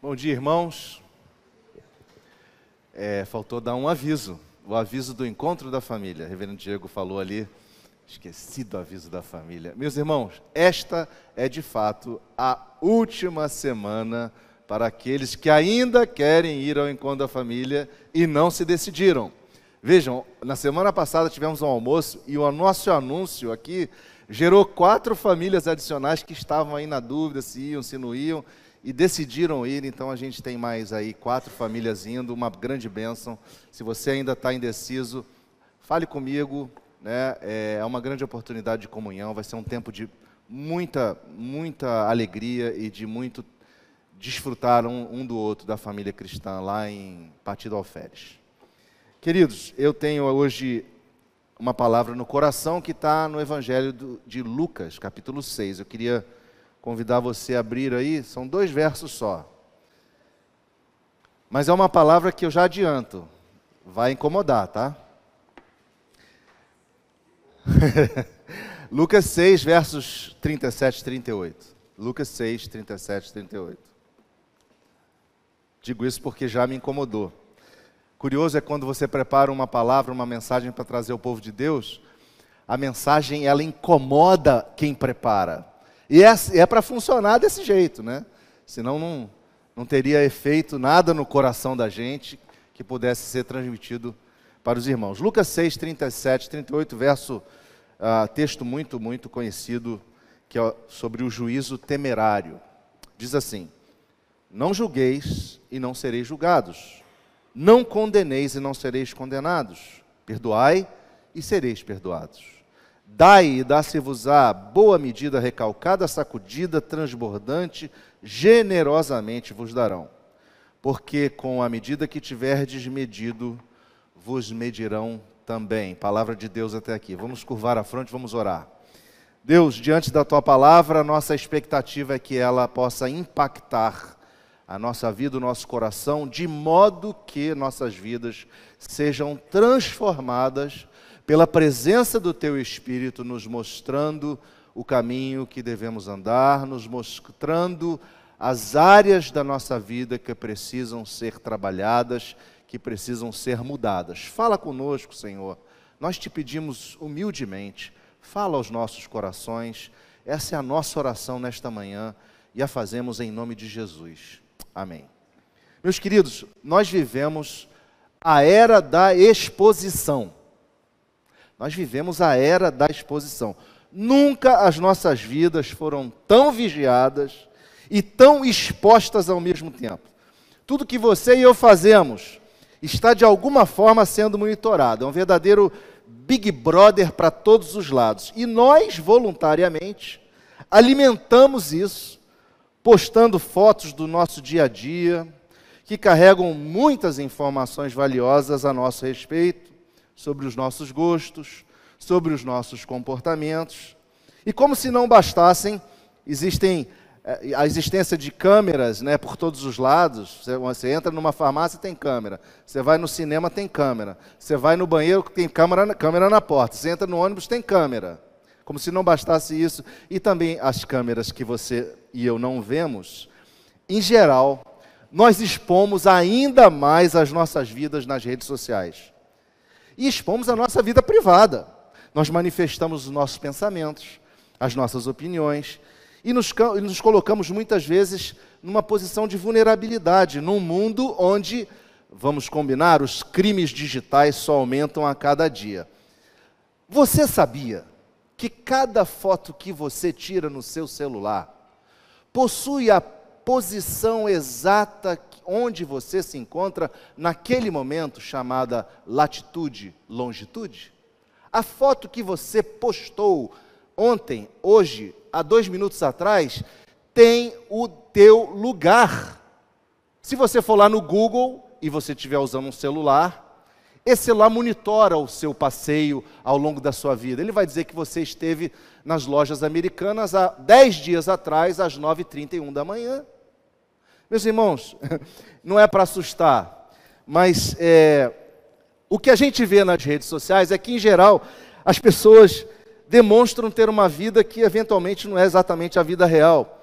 Bom dia, irmãos. É, faltou dar um aviso, o aviso do encontro da família. O reverendo Diego falou ali, esqueci do aviso da família. Meus irmãos, esta é de fato a última semana para aqueles que ainda querem ir ao encontro da família e não se decidiram. Vejam, na semana passada tivemos um almoço e o nosso anúncio aqui gerou quatro famílias adicionais que estavam aí na dúvida se iam, se não iam e decidiram ir, então a gente tem mais aí quatro famílias indo, uma grande bênção. Se você ainda está indeciso, fale comigo, né? É uma grande oportunidade de comunhão, vai ser um tempo de muita, muita alegria e de muito desfrutar um, um do outro da família cristã lá em Partido Alferes. Queridos, eu tenho hoje uma palavra no coração que está no Evangelho de Lucas, capítulo 6. Eu queria convidar você a abrir aí, são dois versos só. Mas é uma palavra que eu já adianto, vai incomodar, tá? Lucas 6, versos 37 e 38. Lucas 6, 37 e 38. Digo isso porque já me incomodou. Curioso é quando você prepara uma palavra, uma mensagem para trazer ao povo de Deus, a mensagem ela incomoda quem prepara. E é, é para funcionar desse jeito, né? Senão não, não teria efeito nada no coração da gente que pudesse ser transmitido para os irmãos. Lucas 6, 37, 38, verso, uh, texto muito, muito conhecido, que é sobre o juízo temerário. Diz assim: Não julgueis e não sereis julgados. Não condeneis e não sereis condenados. Perdoai e sereis perdoados. Dai e dá-se-vos-á boa medida recalcada, sacudida, transbordante, generosamente vos darão. Porque com a medida que tiverdes medido, vos medirão também. Palavra de Deus até aqui. Vamos curvar a fronte, vamos orar. Deus, diante da tua palavra, nossa expectativa é que ela possa impactar a nossa vida, o nosso coração, de modo que nossas vidas sejam transformadas pela presença do Teu Espírito, nos mostrando o caminho que devemos andar, nos mostrando as áreas da nossa vida que precisam ser trabalhadas, que precisam ser mudadas. Fala conosco, Senhor. Nós te pedimos humildemente, fala aos nossos corações. Essa é a nossa oração nesta manhã e a fazemos em nome de Jesus. Amém. Meus queridos, nós vivemos a era da exposição. Nós vivemos a era da exposição. Nunca as nossas vidas foram tão vigiadas e tão expostas ao mesmo tempo. Tudo que você e eu fazemos está de alguma forma sendo monitorado. É um verdadeiro Big Brother para todos os lados. E nós, voluntariamente, alimentamos isso, postando fotos do nosso dia a dia, que carregam muitas informações valiosas a nosso respeito sobre os nossos gostos, sobre os nossos comportamentos. E como se não bastassem, existem eh, a existência de câmeras né, por todos os lados. Você, você, entra numa farmácia, tem câmera. Você vai no cinema, tem câmera. Você vai no banheiro, tem câmera, câmera na porta. Você entra no ônibus, tem câmera. Como se não bastasse isso. E também as câmeras que você e eu não vemos, em geral, nós expomos ainda mais as nossas vidas nas redes sociais e expomos a nossa vida privada. Nós manifestamos os nossos pensamentos, as nossas opiniões e nos, e nos colocamos muitas vezes numa posição de vulnerabilidade, num mundo onde, vamos combinar, os crimes digitais só aumentam a cada dia. Você sabia que cada foto que você tira no seu celular possui a posição exata onde você se encontra naquele momento, chamada latitude, longitude? A foto que você postou ontem, hoje, há dois minutos atrás, tem o teu lugar. Se você for lá no Google e você estiver usando um celular, esse celular monitora o seu passeio ao longo da sua vida. Ele vai dizer que você esteve nas lojas americanas há 10 dias atrás, às 9h31 da manhã. Meus irmãos, não é para assustar, mas é, o que a gente vê nas redes sociais é que, em geral, as pessoas demonstram ter uma vida que eventualmente não é exatamente a vida real.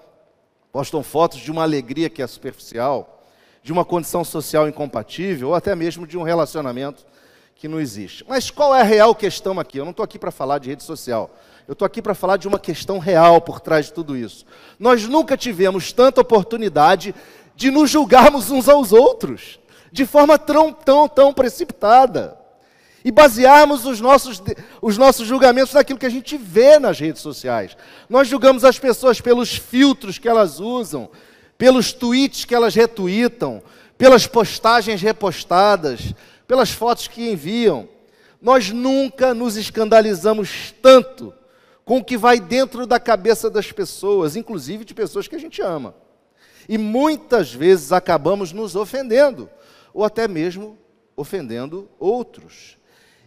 postam fotos de uma alegria que é superficial, de uma condição social incompatível, ou até mesmo de um relacionamento que não existe. Mas qual é a real questão aqui? Eu não estou aqui para falar de rede social. Eu estou aqui para falar de uma questão real por trás de tudo isso. Nós nunca tivemos tanta oportunidade de nos julgarmos uns aos outros, de forma tão, tão, tão precipitada. E basearmos os nossos, os nossos julgamentos naquilo que a gente vê nas redes sociais. Nós julgamos as pessoas pelos filtros que elas usam, pelos tweets que elas retweetam, pelas postagens repostadas, pelas fotos que enviam. Nós nunca nos escandalizamos tanto com o que vai dentro da cabeça das pessoas, inclusive de pessoas que a gente ama. E muitas vezes acabamos nos ofendendo, ou até mesmo ofendendo outros.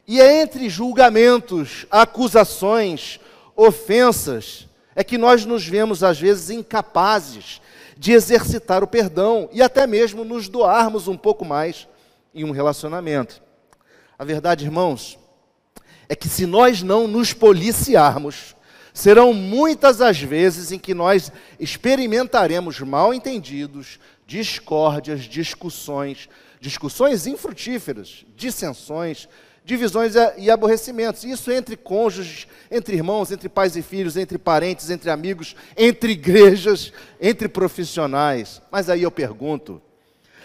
E é entre julgamentos, acusações, ofensas, é que nós nos vemos às vezes incapazes de exercitar o perdão e até mesmo nos doarmos um pouco mais em um relacionamento. A verdade, irmãos, é que se nós não nos policiarmos, serão muitas as vezes em que nós experimentaremos mal entendidos, discórdias, discussões, discussões infrutíferas, dissensões, divisões e aborrecimentos. Isso entre cônjuges, entre irmãos, entre pais e filhos, entre parentes, entre amigos, entre igrejas, entre profissionais. Mas aí eu pergunto: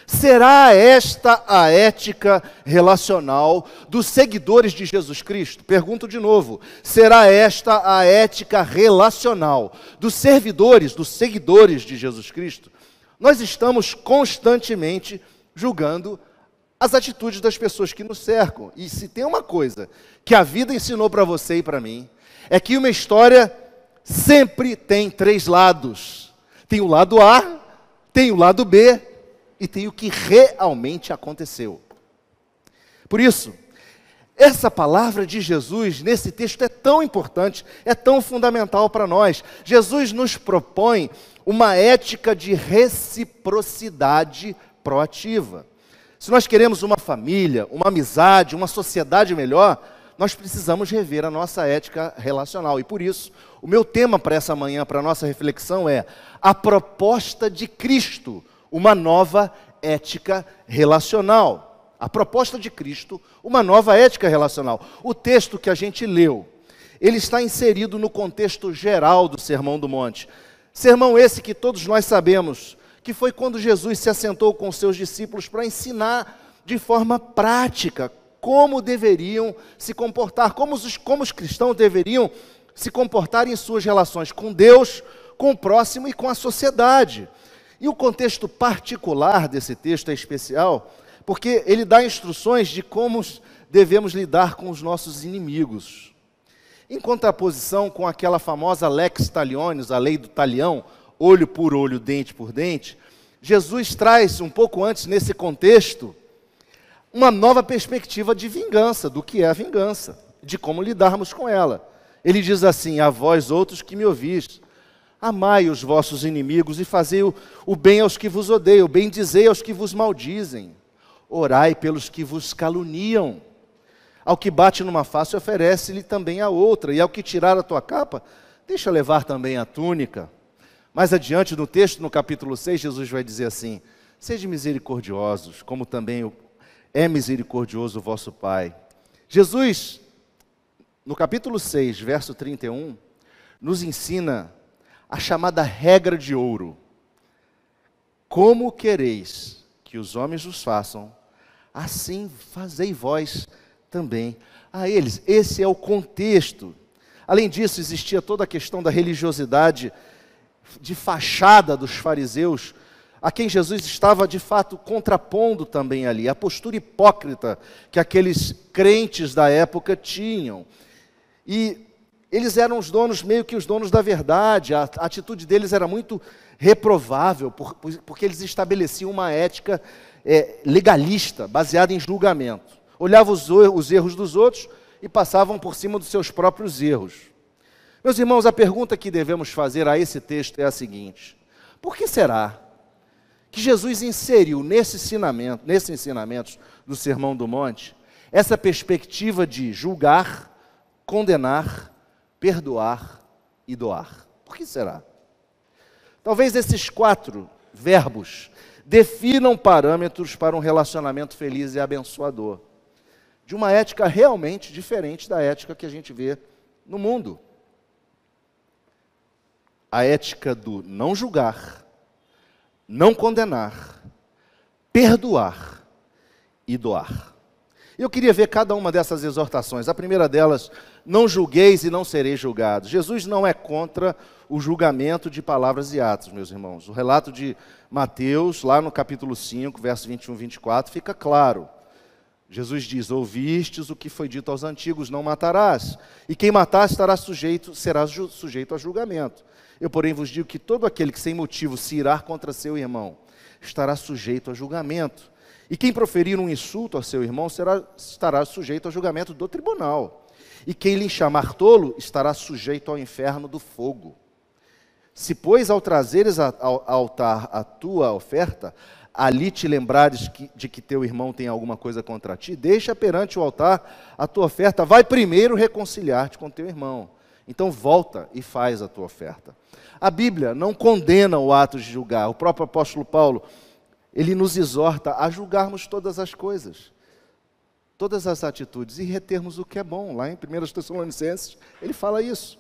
Será esta a ética relacional dos seguidores de Jesus Cristo? Pergunto de novo: será esta a ética relacional dos servidores, dos seguidores de Jesus Cristo? Nós estamos constantemente julgando as atitudes das pessoas que nos cercam. E se tem uma coisa que a vida ensinou para você e para mim, é que uma história sempre tem três lados: tem o lado A, tem o lado B e tem o que realmente aconteceu. Por isso, essa palavra de Jesus nesse texto é tão importante, é tão fundamental para nós. Jesus nos propõe uma ética de reciprocidade proativa. Se nós queremos uma família, uma amizade, uma sociedade melhor, nós precisamos rever a nossa ética relacional. E por isso, o meu tema para essa manhã, para a nossa reflexão é a proposta de Cristo uma nova ética relacional. A proposta de Cristo, uma nova ética relacional. O texto que a gente leu, ele está inserido no contexto geral do Sermão do Monte. Sermão esse que todos nós sabemos, que foi quando Jesus se assentou com seus discípulos para ensinar de forma prática como deveriam se comportar, como os, como os cristãos deveriam se comportar em suas relações com Deus, com o próximo e com a sociedade. E o contexto particular desse texto é especial, porque ele dá instruções de como devemos lidar com os nossos inimigos. Em contraposição com aquela famosa lex talionis, a lei do talião, olho por olho, dente por dente, Jesus traz um pouco antes nesse contexto uma nova perspectiva de vingança, do que é a vingança, de como lidarmos com ela. Ele diz assim: A vós outros que me ouvis, Amai os vossos inimigos e fazei o, o bem aos que vos odeiam, bem dizei aos que vos maldizem. Orai pelos que vos caluniam. Ao que bate numa face, oferece-lhe também a outra, e ao que tirar a tua capa, deixa levar também a túnica. Mais adiante no texto, no capítulo 6, Jesus vai dizer assim: Sede misericordiosos, como também é misericordioso o vosso Pai. Jesus, no capítulo 6, verso 31, nos ensina a chamada regra de ouro. Como quereis que os homens os façam, assim fazei vós também a eles. Esse é o contexto. Além disso, existia toda a questão da religiosidade de fachada dos fariseus, a quem Jesus estava de fato contrapondo também ali, a postura hipócrita que aqueles crentes da época tinham. E eles eram os donos, meio que os donos da verdade, a atitude deles era muito reprovável, porque eles estabeleciam uma ética é, legalista, baseada em julgamento. Olhavam os, os erros dos outros e passavam por cima dos seus próprios erros. Meus irmãos, a pergunta que devemos fazer a esse texto é a seguinte: por que será que Jesus inseriu nesse ensinamento, nesses ensinamentos do Sermão do Monte, essa perspectiva de julgar, condenar perdoar e doar. Por que será? Talvez esses quatro verbos definam parâmetros para um relacionamento feliz e abençoador, de uma ética realmente diferente da ética que a gente vê no mundo. A ética do não julgar, não condenar, perdoar e doar. Eu queria ver cada uma dessas exortações. A primeira delas, não julgueis e não sereis julgados. Jesus não é contra o julgamento de palavras e atos, meus irmãos. O relato de Mateus, lá no capítulo 5, verso 21 e 24, fica claro. Jesus diz: Ouvistes o que foi dito aos antigos: Não matarás. E quem matar estará sujeito, será sujeito a julgamento. Eu, porém, vos digo que todo aquele que sem motivo se irá contra seu irmão estará sujeito a julgamento. E quem proferir um insulto ao seu irmão será, estará sujeito a julgamento do tribunal. E quem lhe chamar tolo estará sujeito ao inferno do fogo. Se, pois, ao trazeres ao altar a tua oferta, ali te lembrares que, de que teu irmão tem alguma coisa contra ti, deixa perante o altar a tua oferta, vai primeiro reconciliar-te com teu irmão. Então volta e faz a tua oferta. A Bíblia não condena o ato de julgar. O próprio apóstolo Paulo, ele nos exorta a julgarmos todas as coisas, todas as atitudes e retermos o que é bom. Lá em 1 Tessalonicenses, ele fala isso.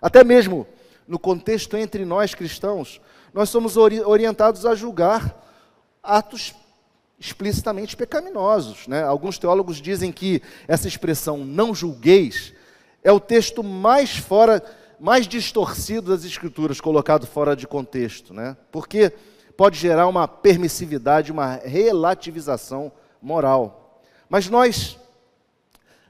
Até mesmo no contexto entre nós cristãos, nós somos ori orientados a julgar atos explicitamente pecaminosos. Né? Alguns teólogos dizem que essa expressão não julgueis é o texto mais fora, mais distorcido das escrituras, colocado fora de contexto, né? porque pode gerar uma permissividade, uma relativização moral. Mas nós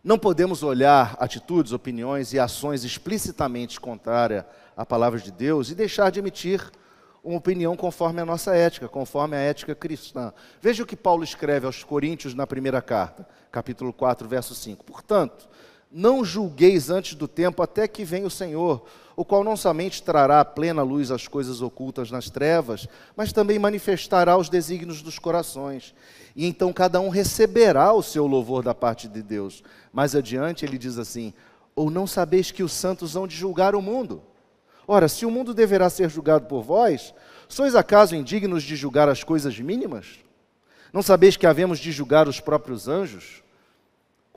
não podemos olhar atitudes, opiniões e ações explicitamente contrárias à palavra de Deus e deixar de emitir uma opinião conforme a nossa ética, conforme a ética cristã. Veja o que Paulo escreve aos Coríntios na primeira carta, capítulo 4, verso 5. Portanto, não julgueis antes do tempo até que venha o Senhor, o qual não somente trará a plena luz as coisas ocultas nas trevas, mas também manifestará os desígnios dos corações. E então cada um receberá o seu louvor da parte de Deus. Mais adiante ele diz assim: Ou não sabeis que os santos hão de julgar o mundo? Ora, se o mundo deverá ser julgado por vós, sois acaso indignos de julgar as coisas mínimas? Não sabeis que havemos de julgar os próprios anjos?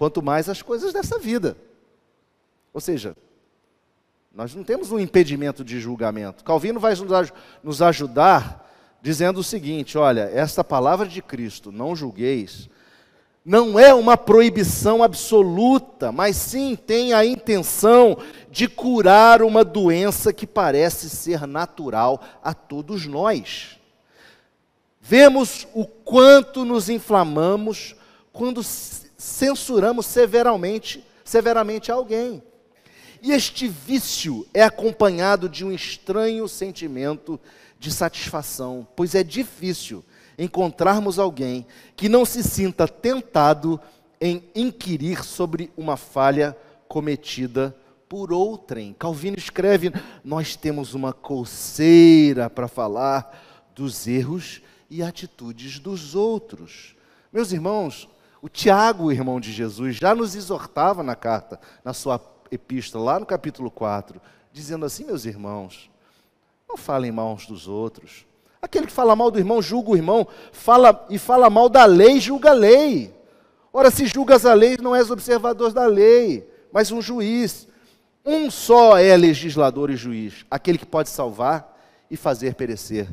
Quanto mais as coisas dessa vida. Ou seja, nós não temos um impedimento de julgamento. Calvino vai nos ajudar dizendo o seguinte: olha, esta palavra de Cristo, não julgueis, não é uma proibição absoluta, mas sim tem a intenção de curar uma doença que parece ser natural a todos nós. Vemos o quanto nos inflamamos quando censuramos severamente, severamente alguém. E este vício é acompanhado de um estranho sentimento de satisfação, pois é difícil encontrarmos alguém que não se sinta tentado em inquirir sobre uma falha cometida por outrem. Calvino escreve: Nós temos uma coceira para falar dos erros e atitudes dos outros. Meus irmãos, o Tiago, irmão de Jesus, já nos exortava na carta, na sua epístola, lá no capítulo 4, dizendo assim: meus irmãos, não falem mal uns dos outros. Aquele que fala mal do irmão, julga o irmão, fala e fala mal da lei, julga a lei. Ora, se julgas a lei, não és observador da lei, mas um juiz. Um só é legislador e juiz, aquele que pode salvar e fazer perecer.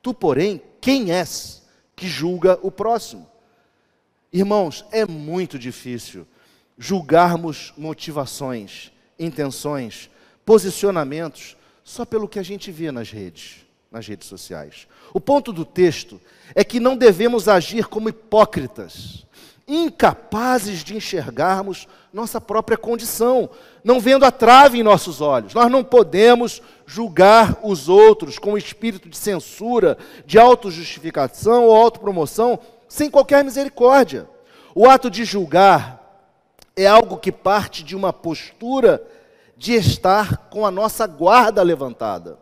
Tu, porém, quem és que julga o próximo? Irmãos, é muito difícil julgarmos motivações, intenções, posicionamentos só pelo que a gente vê nas redes, nas redes sociais. O ponto do texto é que não devemos agir como hipócritas, incapazes de enxergarmos nossa própria condição, não vendo a trave em nossos olhos. Nós não podemos julgar os outros com espírito de censura, de autojustificação ou autopromoção, sem qualquer misericórdia. O ato de julgar é algo que parte de uma postura de estar com a nossa guarda levantada.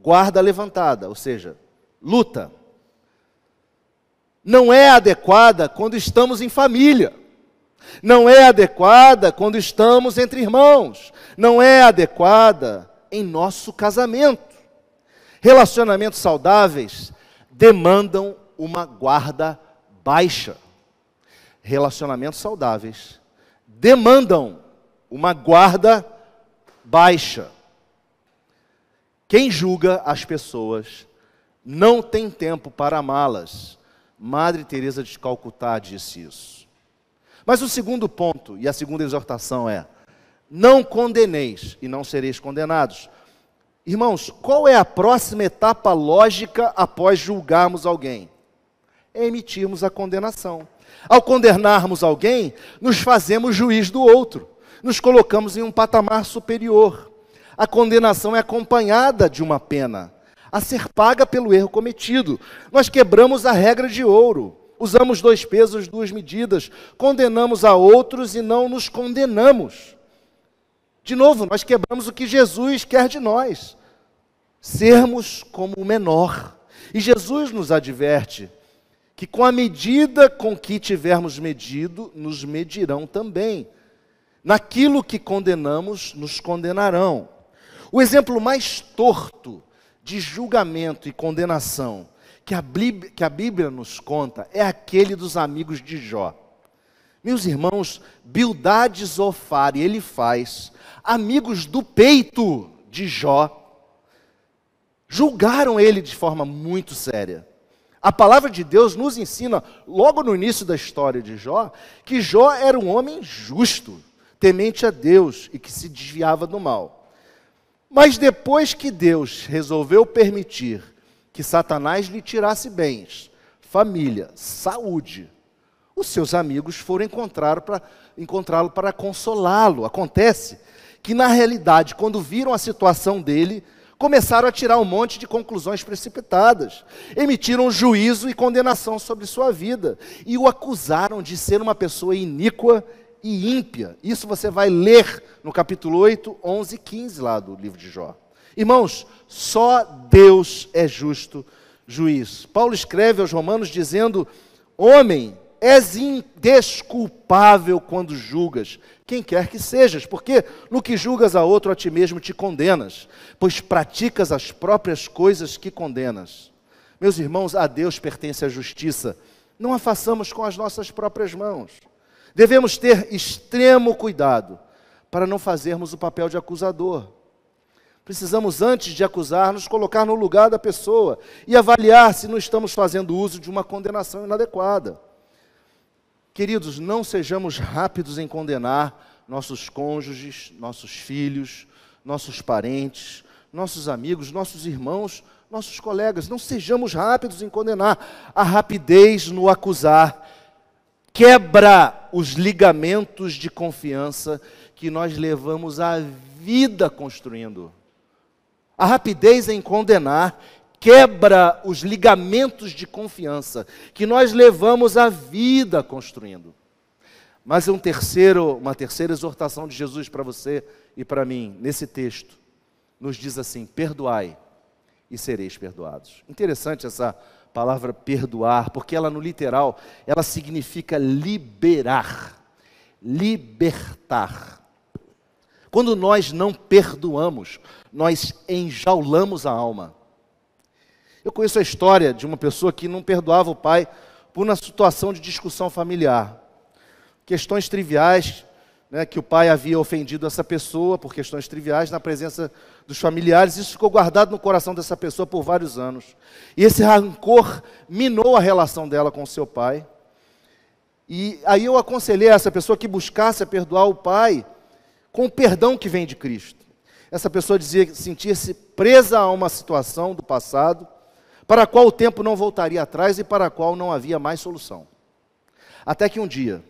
Guarda levantada, ou seja, luta. Não é adequada quando estamos em família. Não é adequada quando estamos entre irmãos. Não é adequada em nosso casamento. Relacionamentos saudáveis demandam uma guarda baixa. Relacionamentos saudáveis demandam uma guarda baixa. Quem julga as pessoas não tem tempo para amá-las. Madre Teresa de Calcutá disse isso. Mas o segundo ponto e a segunda exortação é: não condeneis e não sereis condenados. Irmãos, qual é a próxima etapa lógica após julgarmos alguém? Emitirmos a condenação. Ao condenarmos alguém, nos fazemos juiz do outro, nos colocamos em um patamar superior. A condenação é acompanhada de uma pena a ser paga pelo erro cometido. Nós quebramos a regra de ouro. Usamos dois pesos, duas medidas, condenamos a outros e não nos condenamos. De novo, nós quebramos o que Jesus quer de nós: sermos como o menor. E Jesus nos adverte que com a medida com que tivermos medido, nos medirão também. Naquilo que condenamos, nos condenarão. O exemplo mais torto de julgamento e condenação que a, Bíblia, que a Bíblia nos conta é aquele dos amigos de Jó. Meus irmãos, Bildade Zofar e ele faz amigos do peito de Jó, julgaram ele de forma muito séria. A palavra de Deus nos ensina, logo no início da história de Jó, que Jó era um homem justo, temente a Deus e que se desviava do mal. Mas depois que Deus resolveu permitir que Satanás lhe tirasse bens, família, saúde, os seus amigos foram encontrá-lo para consolá-lo. Acontece que, na realidade, quando viram a situação dele, começaram a tirar um monte de conclusões precipitadas, emitiram juízo e condenação sobre sua vida e o acusaram de ser uma pessoa iníqua e ímpia. Isso você vai ler no capítulo 8, 11 e 15 lá do livro de Jó. Irmãos, só Deus é justo juiz. Paulo escreve aos Romanos dizendo: Homem, és indesculpável quando julgas, quem quer que sejas, porque no que julgas a outro, a ti mesmo te condenas, pois praticas as próprias coisas que condenas. Meus irmãos, a Deus pertence a justiça, não a façamos com as nossas próprias mãos. Devemos ter extremo cuidado para não fazermos o papel de acusador. Precisamos, antes de acusar, nos colocar no lugar da pessoa e avaliar se não estamos fazendo uso de uma condenação inadequada. Queridos, não sejamos rápidos em condenar nossos cônjuges, nossos filhos, nossos parentes, nossos amigos, nossos irmãos, nossos colegas. Não sejamos rápidos em condenar. A rapidez no acusar quebra os ligamentos de confiança que nós levamos a vida construindo. A rapidez em condenar quebra os ligamentos de confiança que nós levamos a vida construindo. Mas um terceiro, uma terceira exortação de Jesus para você e para mim, nesse texto, nos diz assim: perdoai e sereis perdoados. Interessante essa palavra perdoar, porque ela no literal, ela significa liberar, libertar. Quando nós não perdoamos, nós enjaulamos a alma. Eu conheço a história de uma pessoa que não perdoava o pai por uma situação de discussão familiar. Questões triviais, né, que o pai havia ofendido essa pessoa por questões triviais na presença dos familiares. Isso ficou guardado no coração dessa pessoa por vários anos. E esse rancor minou a relação dela com seu pai. E aí eu aconselhei essa pessoa que buscasse perdoar o pai com o perdão que vem de Cristo. Essa pessoa dizia sentir-se presa a uma situação do passado para a qual o tempo não voltaria atrás e para a qual não havia mais solução. Até que um dia,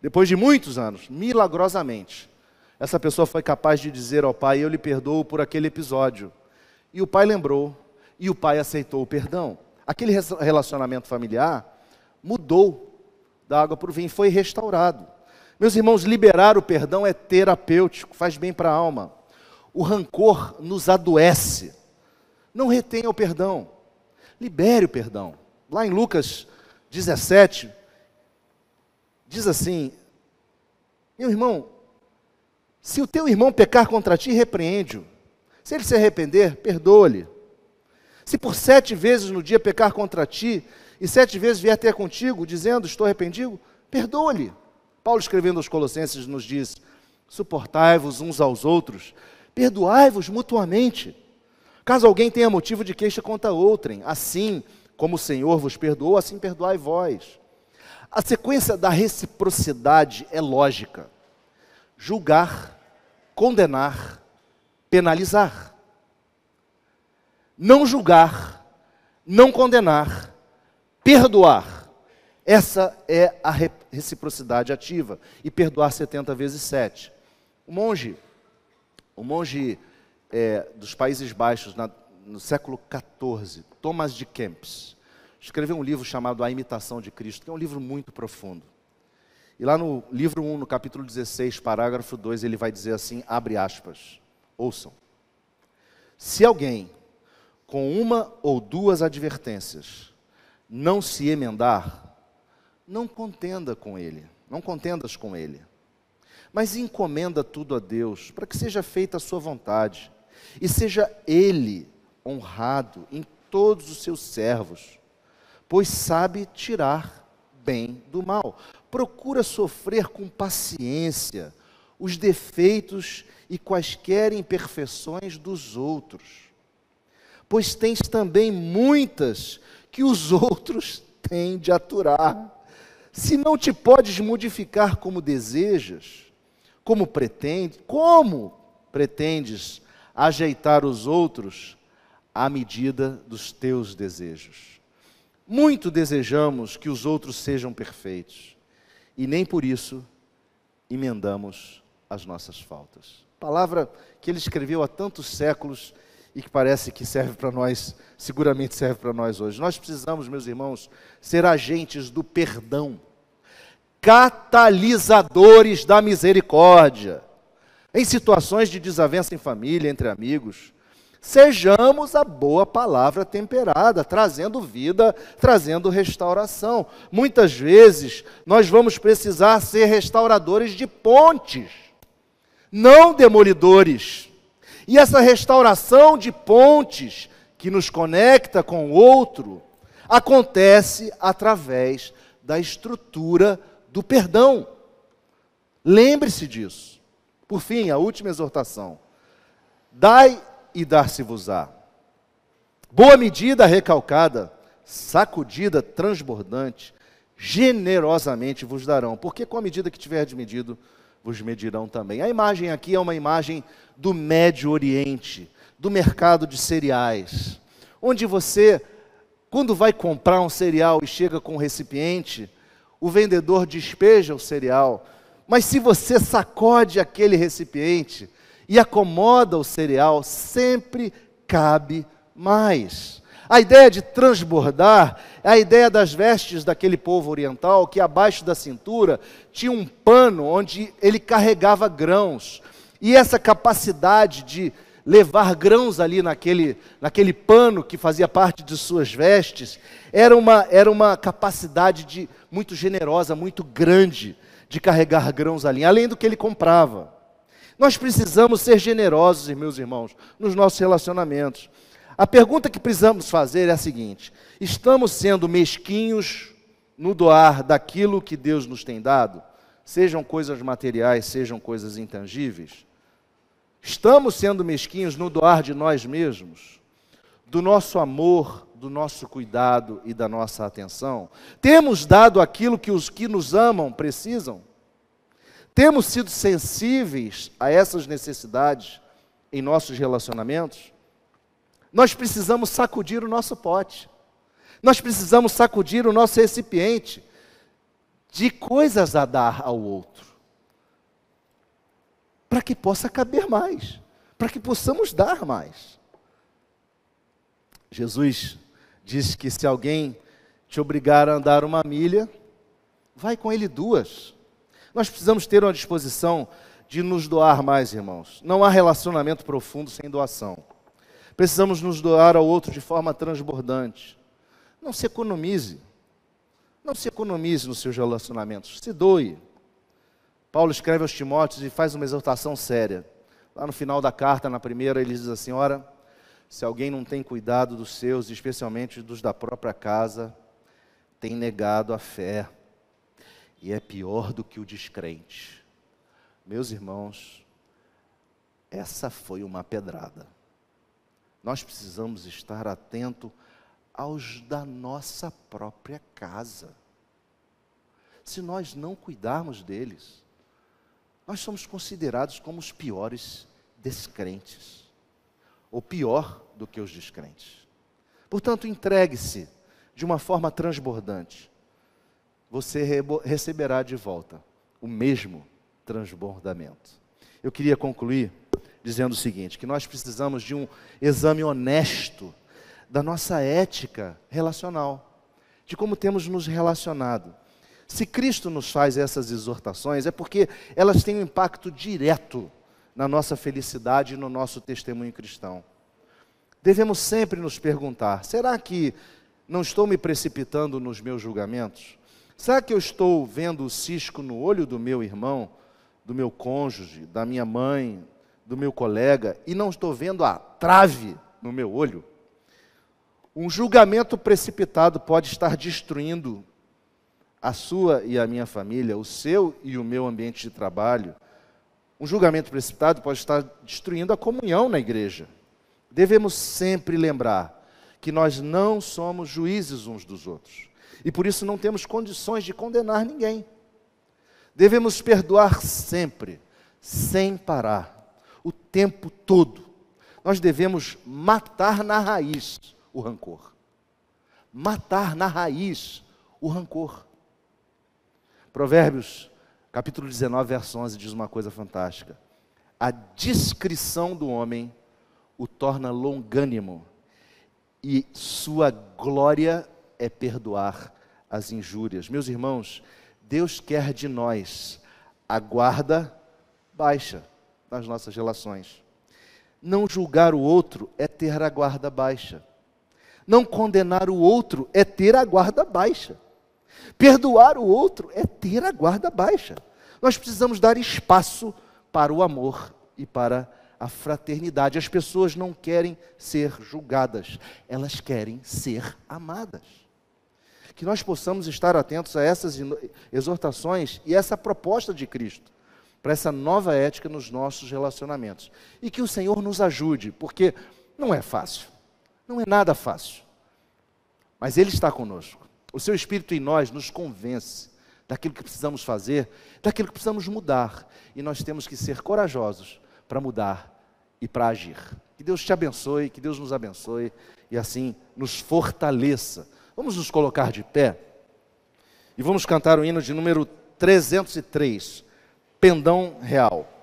depois de muitos anos, milagrosamente, essa pessoa foi capaz de dizer ao pai: Eu lhe perdoo por aquele episódio. E o pai lembrou, e o pai aceitou o perdão. Aquele relacionamento familiar mudou da água para o vinho, foi restaurado. Meus irmãos, liberar o perdão é terapêutico, faz bem para a alma. O rancor nos adoece. Não retenha o perdão. Libere o perdão. Lá em Lucas 17, diz assim: Meu irmão, se o teu irmão pecar contra ti, repreende-o. Se ele se arrepender, perdoa-lhe. Se por sete vezes no dia pecar contra ti, e sete vezes vier ter contigo, dizendo, estou arrependido, perdoa-lhe. Paulo escrevendo aos Colossenses nos diz, suportai-vos uns aos outros, perdoai-vos mutuamente. Caso alguém tenha motivo de queixa contra outrem, assim como o Senhor vos perdoou, assim perdoai vós. A sequência da reciprocidade é lógica: julgar, condenar, penalizar. Não julgar, não condenar, perdoar. Essa é a reciprocidade ativa. E perdoar 70 vezes 7. O monge, o monge é, dos Países Baixos, na, no século XIV, Thomas de Kempis, escreveu um livro chamado A Imitação de Cristo, que é um livro muito profundo. E lá no livro 1, no capítulo 16, parágrafo 2, ele vai dizer assim, abre aspas, ouçam. Se alguém, com uma ou duas advertências, não se emendar, não contenda com ele, não contendas com ele, mas encomenda tudo a Deus, para que seja feita a sua vontade, e seja ele honrado em todos os seus servos, pois sabe tirar bem do mal. Procura sofrer com paciência os defeitos e quaisquer imperfeições dos outros, pois tens também muitas que os outros têm de aturar. Se não te podes modificar como desejas, como pretende, como pretendes ajeitar os outros à medida dos teus desejos? Muito desejamos que os outros sejam perfeitos e nem por isso emendamos as nossas faltas. Palavra que ele escreveu há tantos séculos e que parece que serve para nós, seguramente serve para nós hoje. Nós precisamos, meus irmãos, ser agentes do perdão, catalisadores da misericórdia. Em situações de desavença em família, entre amigos, sejamos a boa palavra temperada, trazendo vida, trazendo restauração. Muitas vezes nós vamos precisar ser restauradores de pontes, não demolidores. E essa restauração de pontes que nos conecta com o outro acontece através da estrutura do perdão. Lembre-se disso. Por fim, a última exortação. Dai e dar-se-vos-á. Boa medida recalcada, sacudida, transbordante, generosamente vos darão, porque com a medida que tiverdes medido, vos medirão também. A imagem aqui é uma imagem do Médio Oriente, do mercado de cereais, onde você, quando vai comprar um cereal e chega com um recipiente, o vendedor despeja o cereal, mas se você sacode aquele recipiente e acomoda o cereal, sempre cabe mais. A ideia de transbordar é a ideia das vestes daquele povo oriental, que abaixo da cintura tinha um pano onde ele carregava grãos. E essa capacidade de levar grãos ali naquele, naquele pano que fazia parte de suas vestes, era uma, era uma capacidade de, muito generosa, muito grande de carregar grãos ali, além do que ele comprava. Nós precisamos ser generosos, meus irmãos, nos nossos relacionamentos. A pergunta que precisamos fazer é a seguinte: estamos sendo mesquinhos no doar daquilo que Deus nos tem dado? Sejam coisas materiais, sejam coisas intangíveis? Estamos sendo mesquinhos no doar de nós mesmos? Do nosso amor, do nosso cuidado e da nossa atenção? Temos dado aquilo que os que nos amam precisam? Temos sido sensíveis a essas necessidades em nossos relacionamentos? Nós precisamos sacudir o nosso pote. Nós precisamos sacudir o nosso recipiente de coisas a dar ao outro. Para que possa caber mais, para que possamos dar mais. Jesus diz que se alguém te obrigar a andar uma milha, vai com ele duas. Nós precisamos ter uma disposição de nos doar mais, irmãos. Não há relacionamento profundo sem doação. Precisamos nos doar ao outro de forma transbordante. Não se economize. Não se economize nos seus relacionamentos. Se doe. Paulo escreve aos Timóteos e faz uma exortação séria. Lá no final da carta, na primeira, ele diz assim: Ora, Se alguém não tem cuidado dos seus, especialmente dos da própria casa, tem negado a fé. E é pior do que o descrente. Meus irmãos, essa foi uma pedrada. Nós precisamos estar atento aos da nossa própria casa. Se nós não cuidarmos deles, nós somos considerados como os piores descrentes, ou pior do que os descrentes. Portanto, entregue-se de uma forma transbordante. Você receberá de volta o mesmo transbordamento. Eu queria concluir dizendo o seguinte: que nós precisamos de um exame honesto da nossa ética relacional, de como temos nos relacionado. Se Cristo nos faz essas exortações, é porque elas têm um impacto direto na nossa felicidade e no nosso testemunho cristão. Devemos sempre nos perguntar: será que não estou me precipitando nos meus julgamentos? Será que eu estou vendo o cisco no olho do meu irmão, do meu cônjuge, da minha mãe, do meu colega, e não estou vendo a trave no meu olho? Um julgamento precipitado pode estar destruindo a sua e a minha família, o seu e o meu ambiente de trabalho. Um julgamento precipitado pode estar destruindo a comunhão na igreja. Devemos sempre lembrar que nós não somos juízes uns dos outros e por isso não temos condições de condenar ninguém. Devemos perdoar sempre, sem parar, o tempo todo. Nós devemos matar na raiz o rancor. Matar na raiz o rancor. Provérbios, capítulo 19, verso 11, diz uma coisa fantástica. A discrição do homem o torna longânimo, e sua glória é perdoar as injúrias. Meus irmãos, Deus quer de nós a guarda baixa nas nossas relações. Não julgar o outro é ter a guarda baixa. Não condenar o outro é ter a guarda baixa. Perdoar o outro é ter a guarda baixa. Nós precisamos dar espaço para o amor e para a fraternidade. As pessoas não querem ser julgadas, elas querem ser amadas. Que nós possamos estar atentos a essas exortações e essa proposta de Cristo, para essa nova ética nos nossos relacionamentos. E que o Senhor nos ajude, porque não é fácil, não é nada fácil, mas Ele está conosco. O seu Espírito em nós nos convence daquilo que precisamos fazer, daquilo que precisamos mudar. E nós temos que ser corajosos para mudar e para agir. Que Deus te abençoe, que Deus nos abençoe e assim nos fortaleça. Vamos nos colocar de pé e vamos cantar o hino de número 303, Pendão Real.